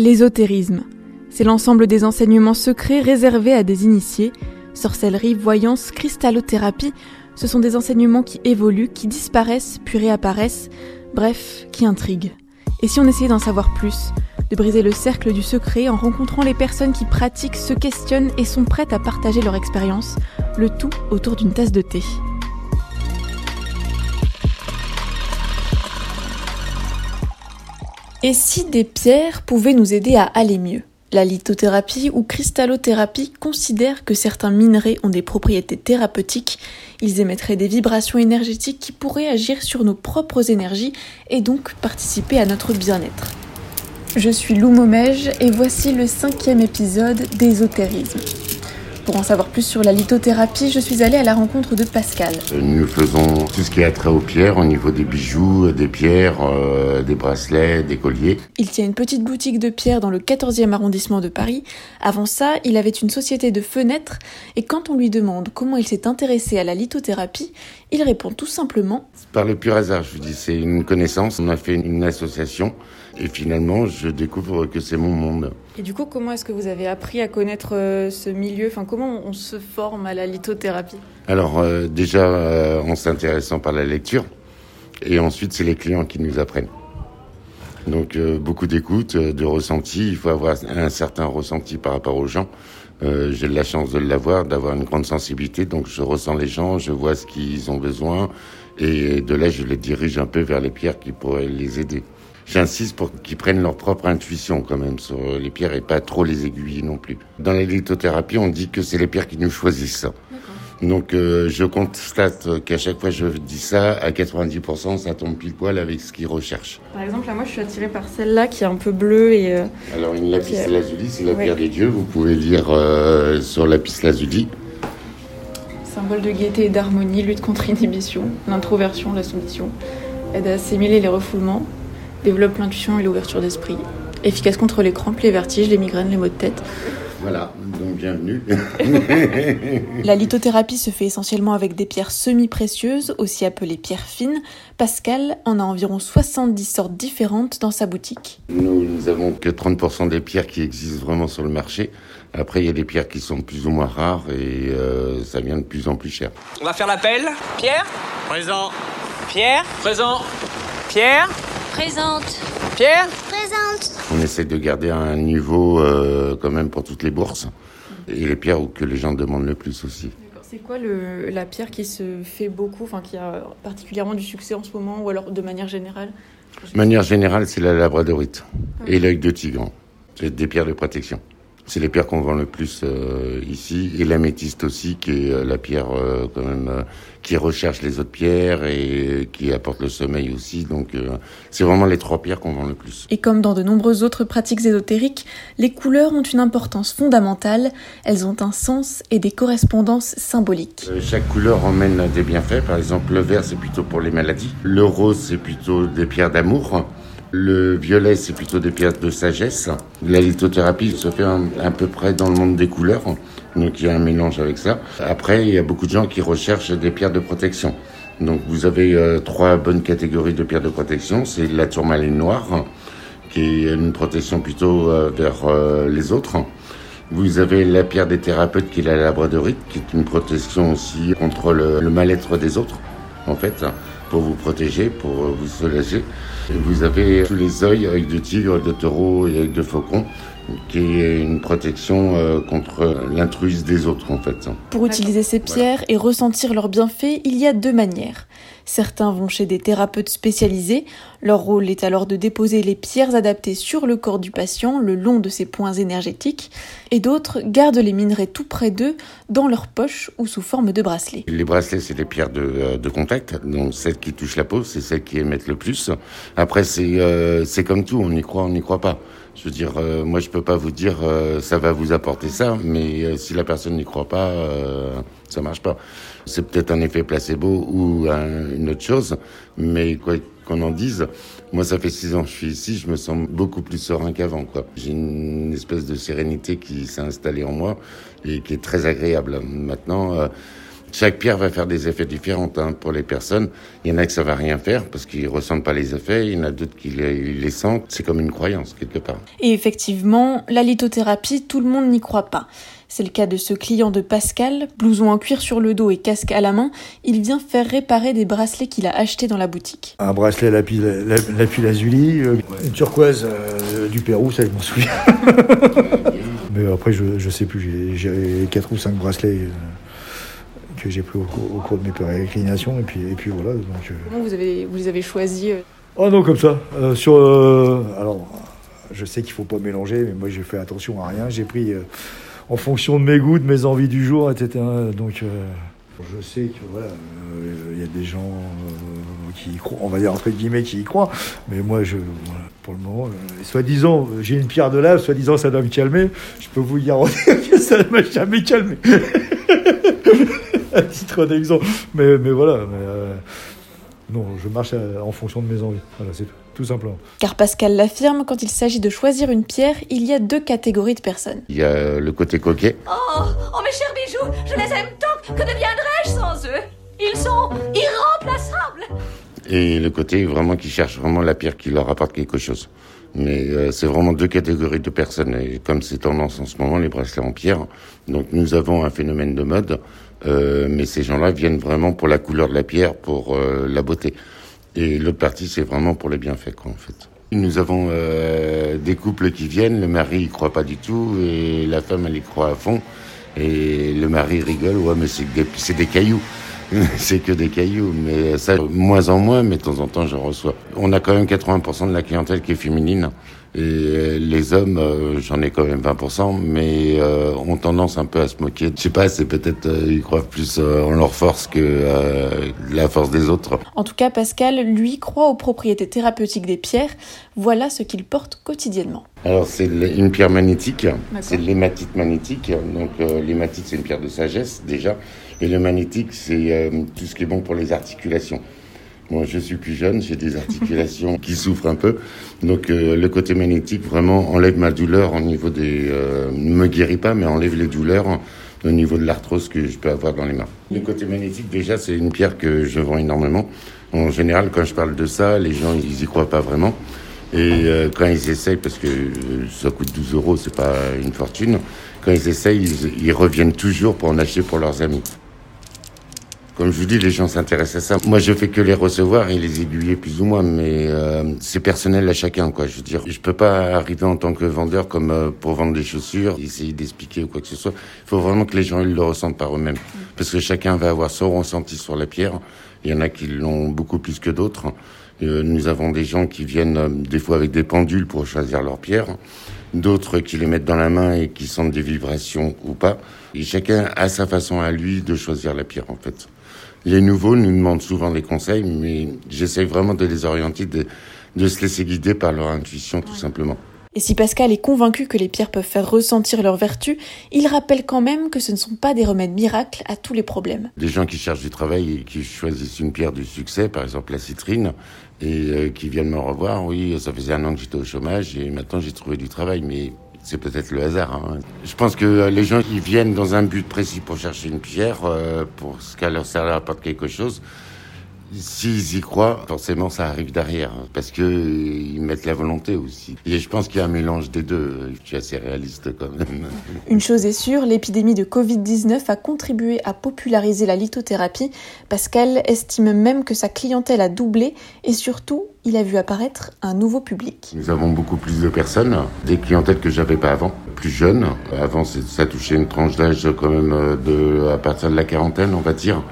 L'ésotérisme, c'est l'ensemble des enseignements secrets réservés à des initiés. Sorcellerie, voyance, cristallothérapie, ce sont des enseignements qui évoluent, qui disparaissent, puis réapparaissent, bref, qui intriguent. Et si on essayait d'en savoir plus, de briser le cercle du secret en rencontrant les personnes qui pratiquent, se questionnent et sont prêtes à partager leur expérience, le tout autour d'une tasse de thé. Et si des pierres pouvaient nous aider à aller mieux? La lithothérapie ou cristallothérapie considère que certains minerais ont des propriétés thérapeutiques. Ils émettraient des vibrations énergétiques qui pourraient agir sur nos propres énergies et donc participer à notre bien-être. Je suis Lou Momège et voici le cinquième épisode d'Ésotérisme. Pour en savoir plus sur la lithothérapie, je suis allée à la rencontre de Pascal. Nous faisons tout ce qui a trait aux pierres au niveau des bijoux, des pierres, euh, des bracelets, des colliers. Il tient une petite boutique de pierres dans le 14e arrondissement de Paris. Avant ça, il avait une société de fenêtres et quand on lui demande comment il s'est intéressé à la lithothérapie, il répond tout simplement Par le pur hasard, je vous dis, c'est une connaissance. On a fait une association et finalement, je découvre que c'est mon monde. Et du coup, comment est-ce que vous avez appris à connaître euh, ce milieu? Enfin, comment on se forme à la lithothérapie? Alors, euh, déjà, euh, en s'intéressant par la lecture, et ensuite, c'est les clients qui nous apprennent. Donc, beaucoup d'écoute, de ressenti. Il faut avoir un certain ressenti par rapport aux gens. J'ai de la chance de l'avoir, d'avoir une grande sensibilité. Donc, je ressens les gens, je vois ce qu'ils ont besoin, et de là, je les dirige un peu vers les pierres qui pourraient les aider. J'insiste pour qu'ils prennent leur propre intuition quand même sur les pierres et pas trop les aiguiller non plus. Dans la lithothérapie, on dit que c'est les pierres qui nous choisissent. Donc euh, je constate qu'à chaque fois je dis ça, à 90% ça tombe pile poil avec ce qu'ils recherchent. Par exemple, là moi je suis attirée par celle-là qui est un peu bleue et... Euh, Alors une lapis lazuli, c'est la pierre des dieux, vous pouvez lire euh, sur lapis lazuli. Symbole de gaieté et d'harmonie, lutte contre l'inhibition, l'introversion, la soumission, aide à assimiler les refoulements, développe l'intuition et l'ouverture d'esprit. Efficace contre les crampes, les vertiges, les migraines, les maux de tête. Voilà, donc bienvenue. la lithothérapie se fait essentiellement avec des pierres semi-précieuses, aussi appelées pierres fines. Pascal en a environ 70 sortes différentes dans sa boutique. Nous, nous avons que 30% des pierres qui existent vraiment sur le marché. Après, il y a des pierres qui sont plus ou moins rares et euh, ça vient de plus en plus cher. On va faire l'appel. Pierre Présent. Pierre Présent. Pierre Présente. Pierre Présente. On essaie de garder un niveau euh, quand même pour toutes les bourses. Et les pierres que les gens demandent le plus aussi. C'est quoi le, la pierre qui se fait beaucoup, enfin qui a particulièrement du succès en ce moment, ou alors de manière générale? De manière générale, c'est la labradorite et l'œil de tigre. C'est des pierres de protection. C'est les pierres qu'on vend le plus euh, ici et l'améthyste aussi, qui est euh, la pierre euh, quand même qui recherche les autres pierres et qui apporte le sommeil aussi. Donc c'est vraiment les trois pierres qu'on vend le plus. Et comme dans de nombreuses autres pratiques ésotériques, les couleurs ont une importance fondamentale. Elles ont un sens et des correspondances symboliques. chaque couleur emmène des bienfaits. Par exemple, le vert c'est plutôt pour les maladies. Le rose c'est plutôt des pierres d'amour. Le violet, c'est plutôt des pierres de sagesse. La lithothérapie se fait à peu près dans le monde des couleurs, donc il y a un mélange avec ça. Après, il y a beaucoup de gens qui recherchent des pierres de protection. Donc vous avez euh, trois bonnes catégories de pierres de protection. C'est la tourmaline noire, qui est une protection plutôt euh, vers euh, les autres. Vous avez la pierre des thérapeutes, qui est la labradorite, qui est une protection aussi contre le mal-être des autres, en fait pour vous protéger, pour vous soulager. Et vous avez tous les œils, œil de tigre, de taureau et de faucon, qui est une protection euh, contre l'intruse des autres en fait. Pour utiliser ces pierres et ressentir leurs bienfaits, il y a deux manières. Certains vont chez des thérapeutes spécialisés. Leur rôle est alors de déposer les pierres adaptées sur le corps du patient le long de ses points énergétiques. Et d'autres gardent les minerais tout près d'eux, dans leur poche ou sous forme de bracelets. Les bracelets, c'est les pierres de, euh, de, contact. Donc celles qui touchent la peau, c'est celles qui émettent le plus. Après, c'est euh, comme tout, on y croit, on n'y croit pas. Je veux dire, euh, moi, je peux pas vous dire euh, ça va vous apporter ça, mais euh, si la personne n'y croit pas, ça marche pas. C'est peut-être un effet placebo ou une autre chose, mais quoi qu'on en dise, moi, ça fait six ans que je suis ici, je me sens beaucoup plus serein qu'avant. Quoi. J'ai une espèce de sérénité qui s'est installée en moi et qui est très agréable. Maintenant, Chaque pierre va faire des effets différents hein, pour les personnes. Il y en a que ça va rien faire parce qu'ils ressentent pas les effets. Il y en a d'autres qui les, les sentent. C'est comme une croyance quelque part. Et effectivement, la lithothérapie, tout le monde n'y croit pas. C'est le cas de ce client de Pascal, blouson en cuir sur le dos et casque à la main. Il vient faire réparer des bracelets qu'il a achetés dans la boutique. Un bracelet lapis, lapis lazuli, euh, une turquoise euh, du Pérou, ça je m'en souviens. Mais après, je, je sais plus, j'ai 4 ou 5 bracelets. Euh, que j'ai pris au, cours de mes pérégrinations et puis, et puis voilà. Donc, Comment vous avez, vous les avez choisis Oh non, comme ça. sur, alors, je sais qu'il faut pas mélanger, mais moi j'ai fait attention à rien. J'ai pris en fonction de mes goûts, de mes envies du jour, etc. Donc, euh, je sais que voilà, il euh, y a des gens euh, qui y croient, on va dire entre guillemets qui y croient, mais moi, je, pour le moment, soi-disant, j'ai une pierre de lave, soi-disant ça doit me calmer. Je peux vous garantir que ça ne m'a jamais calmé. à titre d'exemple. Mais, mais voilà. non, je marche en fonction de mes envies. Voilà, c'est tout tout simplement. Car Pascal l'affirme, quand il s'agit de choisir une pierre, il y a deux catégories de personnes. Il y a le côté coquet. Oh, oh mes chers bijoux, je les aime tant, que deviendrais-je sans eux? Ils sont irremplaçables Et le côté vraiment qui cherche vraiment la pierre qui leur apporte quelque chose. Mais euh, c'est vraiment deux catégories de personnes. Et comme c'est tendance en ce moment, les bracelets en pierre, donc nous avons un phénomène de mode, euh, mais ces gens-là viennent vraiment pour la couleur de la pierre, pour euh, la beauté. Et l'autre partie, c'est vraiment pour les bienfaits, quoi, en fait. Nous avons euh, des couples qui viennent, le mari y croit pas du tout et la femme elle y croit à fond et le mari rigole, ouais mais c'est des, cailloux, c'est que des cailloux, mais ça moins en moins, mais de temps en temps je reçois. On a quand même 80% de la clientèle qui est féminine. Et euh, les hommes, euh, j'en ai quand même 20%, mais euh, ont tendance un peu à se moquer. Je sais pas, c'est peut-être ils croient plus en leur force que la force des autres. En tout cas, Pascal, lui, croit aux propriétés thérapeutiques des pierres. Voilà ce qu'il porte quotidiennement. Alors c'est une pierre magnétique, c'est l'hématite magnétique. Donc l'hématite c'est une pierre de sagesse déjà, et le magnétique c'est tout ce qui est bon pour les articulations. Moi, je suis plus jeune, j'ai des articulations qui souffrent un peu. Donc, euh, le côté magnétique vraiment enlève ma douleur au niveau des... Euh, ne me guérit pas, mais enlève les douleurs au niveau de l'arthrose que je peux avoir dans les mains. Le côté magnétique, déjà, c'est une pierre que je vends énormément. En général, quand je parle de ça, les gens, ils y croient pas vraiment. Et euh, quand ils essayent, parce que ça coûte 12 euros, c'est pas une fortune, quand ils essayent, ils, ils reviennent toujours pour en acheter pour leurs amis. Comme je vous dis, les gens s'intéressent à ça. Moi, je fais que les recevoir et les aiguiller plus ou moins, mais euh, c'est personnel à chacun, quoi. Je veux dire, je peux pas arriver en tant que vendeur comme euh, pour vendre des chaussures, essayer d'expliquer ou quoi que ce soit. Il faut vraiment que les gens ils le ressentent par eux-mêmes, parce que chacun va avoir son ressenti sur la pierre. Il y en a qui l'ont beaucoup plus que d'autres. Euh, nous avons des gens qui viennent des fois avec des pendules pour choisir leur pierre, d'autres qui les mettent dans la main et qui sentent des vibrations ou pas. Et chacun a sa façon à lui de choisir la pierre, en fait. Les nouveaux nous demandent souvent des conseils, mais j'essaie vraiment de les orienter, de, de, se laisser guider par leur intuition, tout simplement. Et si Pascal est convaincu que les pierres peuvent faire ressentir leur vertu, il rappelle quand même que ce ne sont pas des remèdes miracles à tous les problèmes. Des gens qui cherchent du travail et qui choisissent une pierre de succès, par exemple la citrine, et euh, qui viennent me revoir, oui, ça faisait un an que j'étais au chômage et maintenant j'ai trouvé du travail, mais c'est peut-être le hasard. Hein. Je pense que les gens qui viennent dans un but précis pour chercher une pierre, euh, pour ce qu'elle leur apporte quelque chose, S'ils y croient, forcément, ça arrive derrière, hein, parce que ils mettent la volonté aussi. Et je pense qu'il y a un mélange des deux. Je suis assez réaliste quand même. Une chose est sûre, l'épidémie de Covid-19 a contribué à populariser la lithothérapie. Pascal estime même que sa clientèle a doublé et surtout, il a vu apparaître un nouveau public. Nous avons beaucoup plus de personnes, des clientèles que j'avais pas avant, plus jeunes. Avant, ça touchait une tranche d'âge quand même de à partir de la quarantaine, on va dire.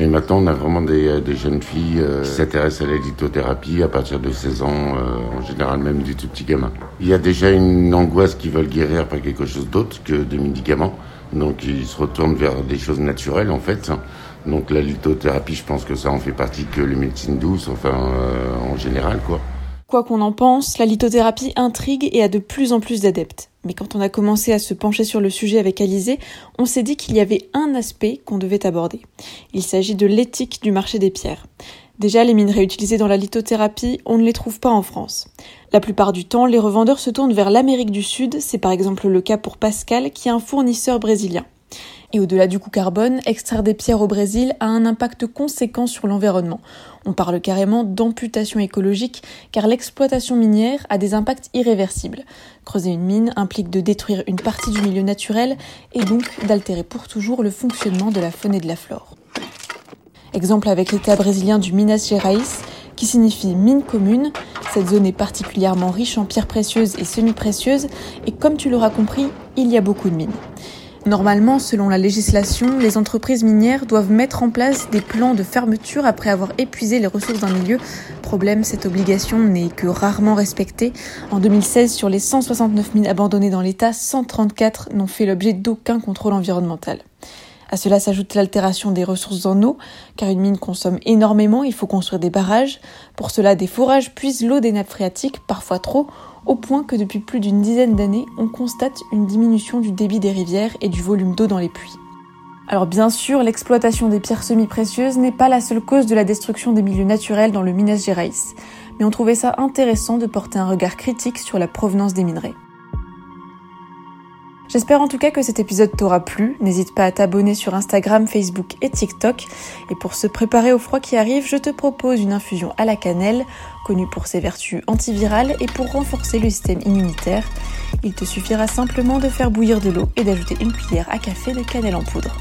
Et maintenant, on a vraiment des, euh, jeunes filles euh, qui s'intéressent à la lithothérapie à partir de 16 ans, euh, en général même du tout petit gamin. Il y a déjà une angoisse qui veulent guérir par quelque chose d'autre que des médicaments. Donc ils se retournent vers des choses naturelles en fait. Donc la lithothérapie, je pense que ça en fait partie que les médecines douces, enfin en général quoi. Quoi qu'on en pense, la lithothérapie intrigue et a de plus en plus d'adeptes. Mais quand on a commencé à se pencher sur le sujet avec Alizé, on s'est dit qu'il y avait un aspect qu'on devait aborder. Il s'agit de l'éthique du marché des pierres. Déjà, les minerais utilisés dans la lithothérapie, on ne les trouve pas en France. La plupart du temps, les revendeurs se tournent vers l'Amérique du Sud, c'est par exemple le cas pour Pascal, qui est un fournisseur brésilien. Et au-delà du coût carbone, extraire des pierres au Brésil a un impact conséquent sur l'environnement. On parle carrément d'amputation écologique car l'exploitation minière a des impacts irréversibles. Creuser une mine implique de détruire une partie du milieu naturel et donc d'altérer pour toujours le fonctionnement de la faune et de la flore. Exemple avec l'état brésilien du Minas Gerais, qui signifie mine commune. Cette zone est particulièrement riche en pierres précieuses et semi-précieuses, et comme tu l'auras compris, il y a beaucoup de mines. Normalement, selon la législation, les entreprises minières doivent mettre en place des plans de fermeture après avoir épuisé les ressources d'un milieu. Problème, cette obligation n'est que rarement respectée. En 2016, sur les 169 mines abandonnées dans l'État, 134 n'ont fait l'objet d'aucun contrôle environnemental. À cela s'ajoute l'altération des ressources en eau, car une mine consomme énormément, il faut construire des barrages. Pour cela, des forages puisent l'eau des nappes phréatiques, parfois trop, au point que depuis plus d'une dizaine d'années, on constate une diminution du débit des rivières et du volume d'eau dans les puits. Alors bien sûr, l'exploitation des pierres semi-précieuses n'est pas la seule cause de la destruction des milieux naturels dans le Minas Gerais, mais on trouvait ça intéressant de porter un regard critique sur la provenance des minerais. J'espère en tout cas que cet épisode t'aura plu. N'hésite pas à t'abonner sur Instagram, Facebook et TikTok. Et pour se préparer au froid qui arrive, je te propose une infusion à la cannelle, connue pour ses vertus antivirales et pour renforcer le système immunitaire. Il te suffira simplement de faire bouillir de l'eau et d'ajouter une cuillère à café de cannelle en poudre.